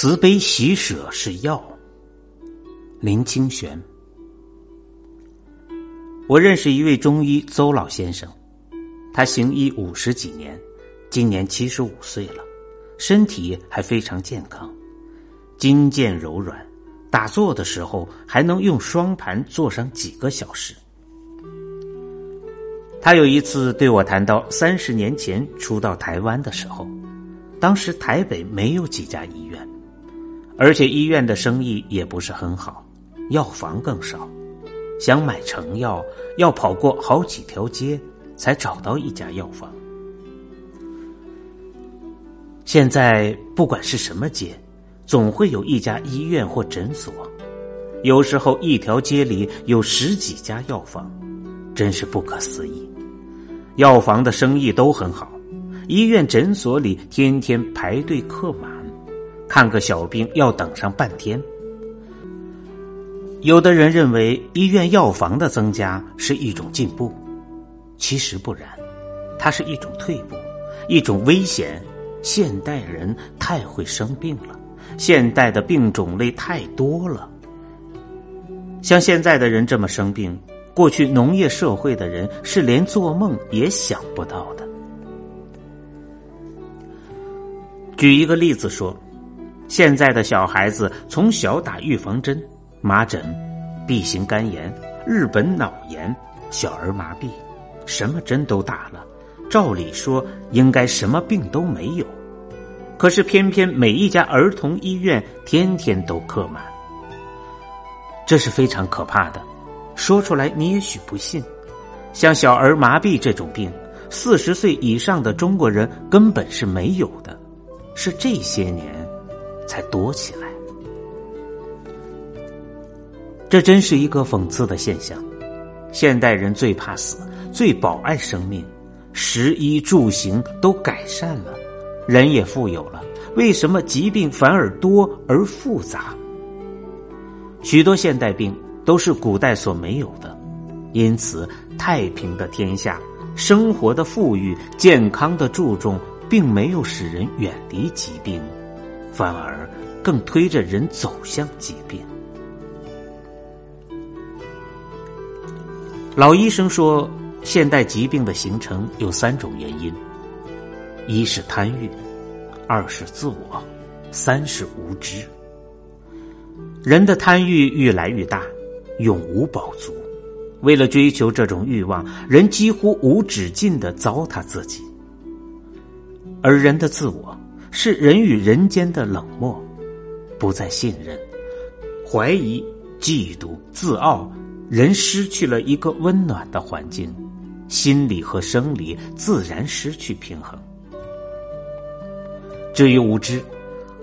慈悲喜舍是药。林清玄，我认识一位中医邹老先生，他行医五十几年，今年七十五岁了，身体还非常健康，筋腱柔软，打坐的时候还能用双盘坐上几个小时。他有一次对我谈到三十年前初到台湾的时候，当时台北没有几家医院。而且医院的生意也不是很好，药房更少，想买成药要跑过好几条街才找到一家药房。现在不管是什么街，总会有一家医院或诊所，有时候一条街里有十几家药房，真是不可思议。药房的生意都很好，医院诊所里天天排队客满。看个小病要等上半天。有的人认为医院药房的增加是一种进步，其实不然，它是一种退步，一种危险。现代人太会生病了，现代的病种类太多了。像现在的人这么生病，过去农业社会的人是连做梦也想不到的。举一个例子说。现在的小孩子从小打预防针，麻疹、B 型肝炎、日本脑炎、小儿麻痹，什么针都打了。照理说应该什么病都没有，可是偏偏每一家儿童医院天天都客满，这是非常可怕的。说出来你也许不信，像小儿麻痹这种病，四十岁以上的中国人根本是没有的，是这些年。才多起来，这真是一个讽刺的现象。现代人最怕死，最宝爱生命，食衣住行都改善了，人也富有了，为什么疾病反而多而复杂？许多现代病都是古代所没有的，因此太平的天下，生活的富裕，健康的注重，并没有使人远离疾病。反而更推着人走向疾病。老医生说，现代疾病的形成有三种原因：一是贪欲，二是自我，三是无知。人的贪欲越来越大，永无饱足。为了追求这种欲望，人几乎无止境的糟蹋自己，而人的自我。是人与人间的冷漠，不再信任、怀疑、嫉妒、自傲，人失去了一个温暖的环境，心理和生理自然失去平衡。至于无知，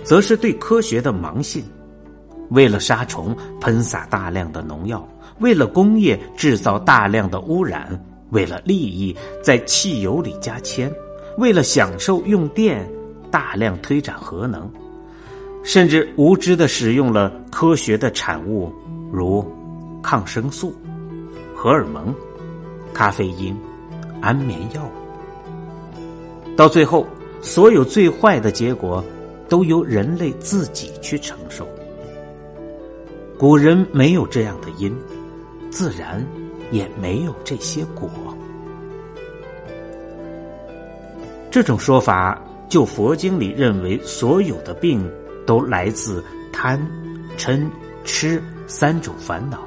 则是对科学的盲信，为了杀虫喷洒大量的农药，为了工业制造大量的污染，为了利益在汽油里加铅，为了享受用电。大量推展核能，甚至无知的使用了科学的产物，如抗生素、荷尔蒙、咖啡因、安眠药。到最后，所有最坏的结果都由人类自己去承受。古人没有这样的因，自然也没有这些果。这种说法。就佛经里认为，所有的病都来自贪、嗔、痴三种烦恼。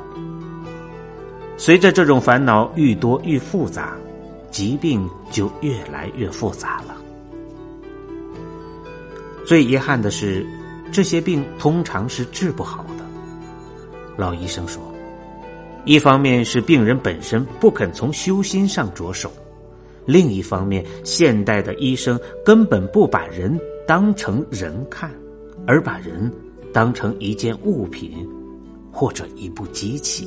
随着这种烦恼愈多愈复杂，疾病就越来越复杂了。最遗憾的是，这些病通常是治不好的。老医生说，一方面是病人本身不肯从修心上着手。另一方面，现代的医生根本不把人当成人看，而把人当成一件物品或者一部机器。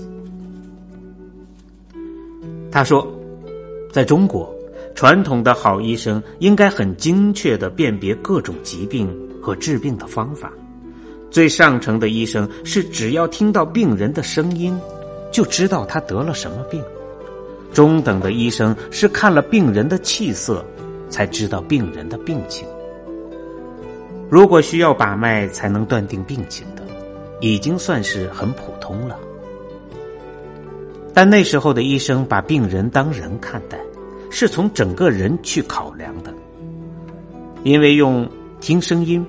他说，在中国，传统的好医生应该很精确的辨别各种疾病和治病的方法。最上乘的医生是只要听到病人的声音，就知道他得了什么病。中等的医生是看了病人的气色，才知道病人的病情。如果需要把脉才能断定病情的，已经算是很普通了。但那时候的医生把病人当人看待，是从整个人去考量的，因为用听声音、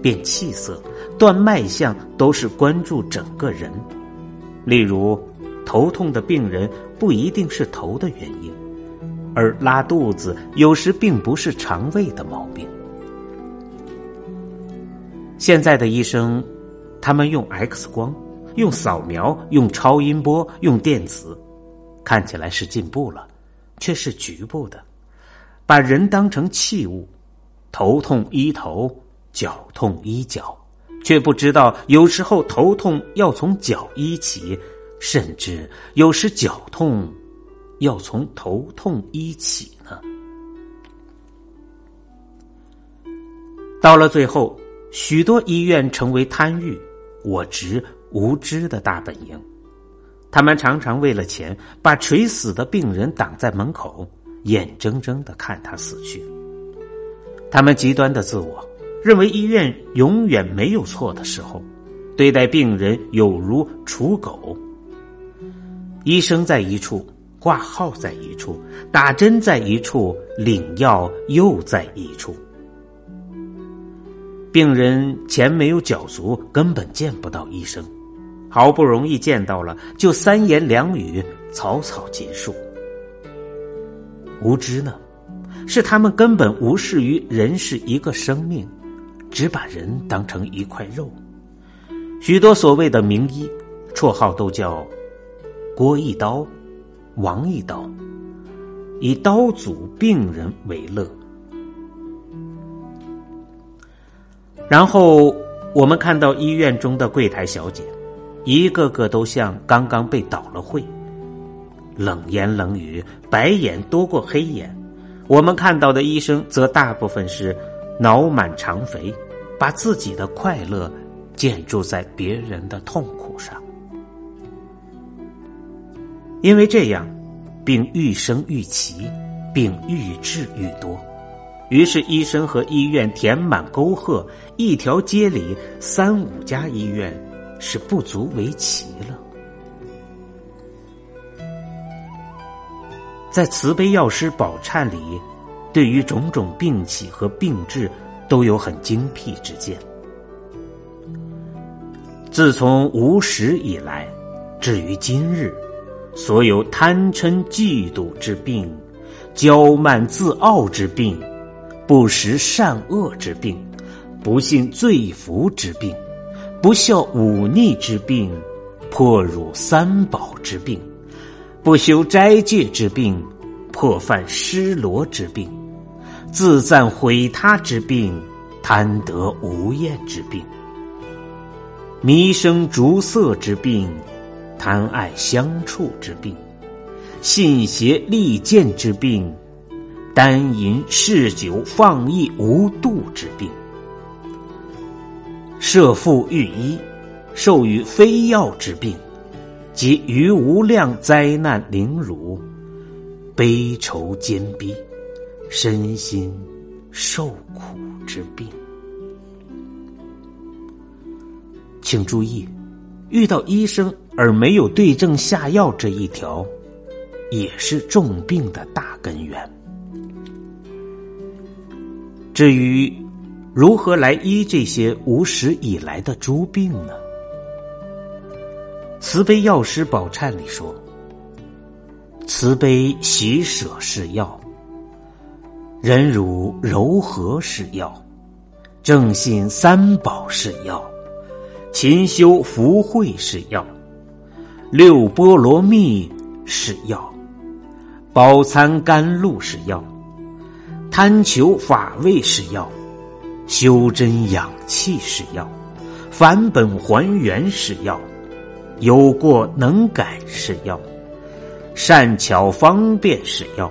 辨气色、断脉象都是关注整个人。例如，头痛的病人不一定是头的原因，而拉肚子有时并不是肠胃的毛病。现在的医生，他们用 X 光。用扫描、用超音波、用电磁，看起来是进步了，却是局部的，把人当成器物，头痛医头，脚痛医脚，却不知道有时候头痛要从脚医起，甚至有时脚痛要从头痛医起呢。到了最后，许多医院成为贪欲、我执。无知的大本营，他们常常为了钱，把垂死的病人挡在门口，眼睁睁的看他死去。他们极端的自我，认为医院永远没有错的时候，对待病人有如刍狗。医生在一处，挂号在一处，打针在一处，领药又在一处。病人钱没有缴足，根本见不到医生。好不容易见到了，就三言两语草草结束。无知呢，是他们根本无视于人是一个生命，只把人当成一块肉。许多所谓的名医，绰号都叫郭一刀、王一刀，以刀俎病人为乐。然后我们看到医院中的柜台小姐。一个个都像刚刚被倒了会，冷言冷语，白眼多过黑眼。我们看到的医生则大部分是脑满肠肥，把自己的快乐建筑在别人的痛苦上。因为这样，病愈生愈奇，病愈治愈多，于是医生和医院填满沟壑，一条街里三五家医院。是不足为奇了。在慈悲药师宝忏里，对于种种病起和病治都有很精辟之见。自从无始以来，至于今日，所有贪嗔嫉妒之病、骄慢自傲之病、不识善恶之病、不信罪福之病。不孝忤逆之病，破辱三宝之病，不修斋戒之病，破犯失罗之病，自赞毁他之病，贪得无厌之病，迷生逐色之病，贪爱相处之病，信邪利剑之病，单淫嗜酒放逸无度之病。设腹御医，授予非药之病，及余无量灾难凌辱，悲愁坚逼，身心受苦之病。请注意，遇到医生而没有对症下药这一条，也是重病的大根源。至于。如何来医这些无始以来的诸病呢？慈悲药师宝忏里说：“慈悲喜舍是药，忍辱柔和是药，正信三宝是药，勤修福慧是药，六波罗蜜是药，饱餐甘露是药，贪求法味是药。”修真养气是药，返本还原是药，有过能改是药，善巧方便是药，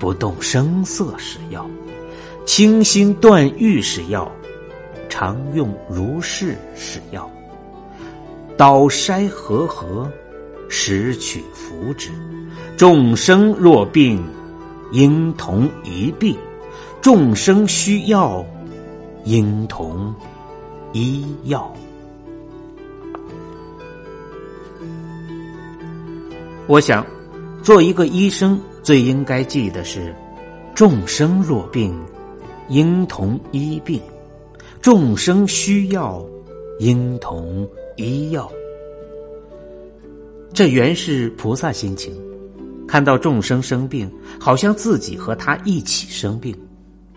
不动声色是药，清心断欲是药，常用如是是药，刀筛和合，拾取福之。众生若病，应同一病，众生需要。婴童医药。我想，做一个医生最应该记的是：众生若病，应同医病；众生需要，应同医药。这原是菩萨心情，看到众生生病，好像自己和他一起生病，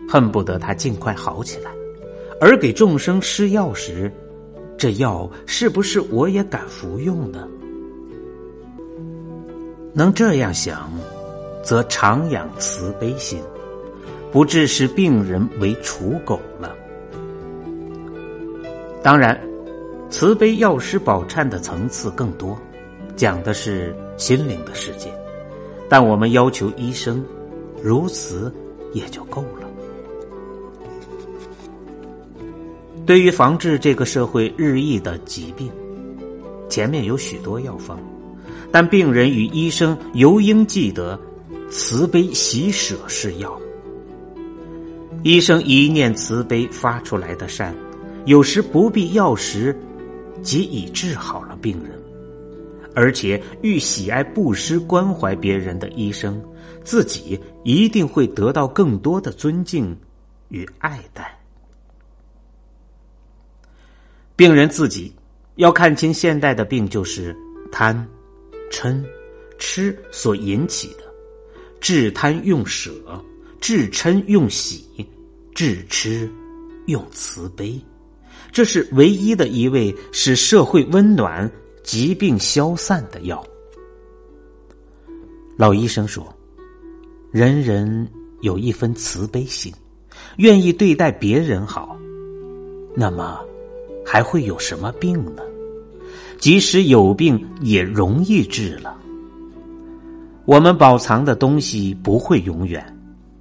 恨不得他尽快好起来。而给众生施药时，这药是不是我也敢服用呢？能这样想，则常养慈悲心，不致使病人为刍狗了。当然，慈悲药师宝忏的层次更多，讲的是心灵的世界。但我们要求医生如此也就够了。对于防治这个社会日益的疾病，前面有许多药方。但病人与医生尤应记得，慈悲喜舍是药。医生一念慈悲发出来的善，有时不必药时，即已治好了病人。而且遇喜爱布施关怀别人的医生，自己一定会得到更多的尊敬与爱戴。病人自己要看清，现代的病就是贪。嗔、痴所引起的，治贪用舍，治嗔用喜，治痴用慈悲，这是唯一的一味使社会温暖、疾病消散的药。老医生说：“人人有一分慈悲心，愿意对待别人好，那么还会有什么病呢？”即使有病，也容易治了。我们保藏的东西不会永远，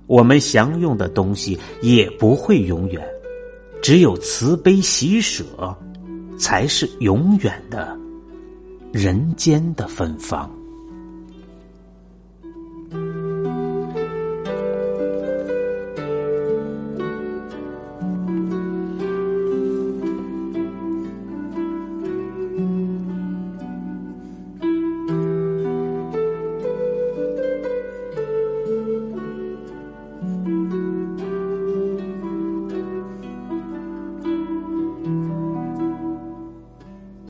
我们享用的东西也不会永远，只有慈悲喜舍，才是永远的人间的芬芳。